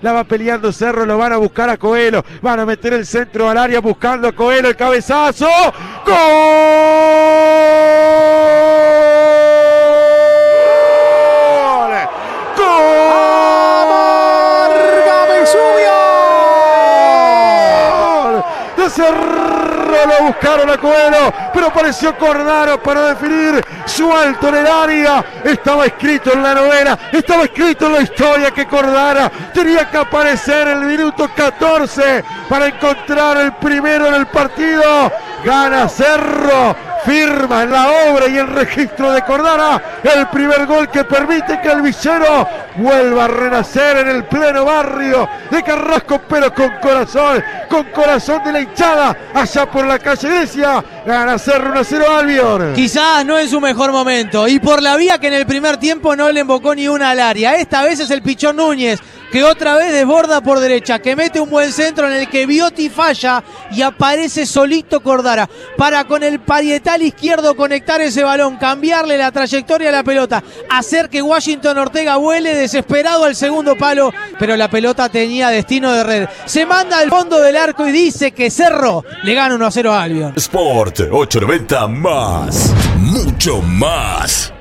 La va peleando Cerro, lo van a buscar a Coelho. Van a meter el centro al área buscando a Coelho, el cabezazo. ¡Gol! Cerro lo buscaron a Coelho, pero apareció Cordaro para definir su alto en el área. Estaba escrito en la novela, estaba escrito en la historia que Cordara tenía que aparecer en el minuto 14 para encontrar el primero en el partido. Gana Cerro, firma en la obra y el registro de Cordara el primer gol que permite que el Villero vuelva a renacer en el pleno barrio de Carrasco, pero con corazón, con corazón de la hinchada, allá por la calle Grecia, gana Cerro 1-0 Albion. Quizás no en su mejor momento. Y por la vía que en el primer tiempo no le embocó ni una al área. Esta vez es el Pichón Núñez, que otra vez desborda por derecha, que mete un buen centro en el que Bioti falla y aparece solito Cordara para con el parietal izquierdo conectar ese balón, cambiarle la trayectoria a la pelota, hacer que Washington Ortega vuele desesperado al segundo palo, pero la pelota tenía destino de red. Se manda al fondo del arco y dice que Cerro le gana 1 a 0 a Albion. Sport 890 más. Mucho más.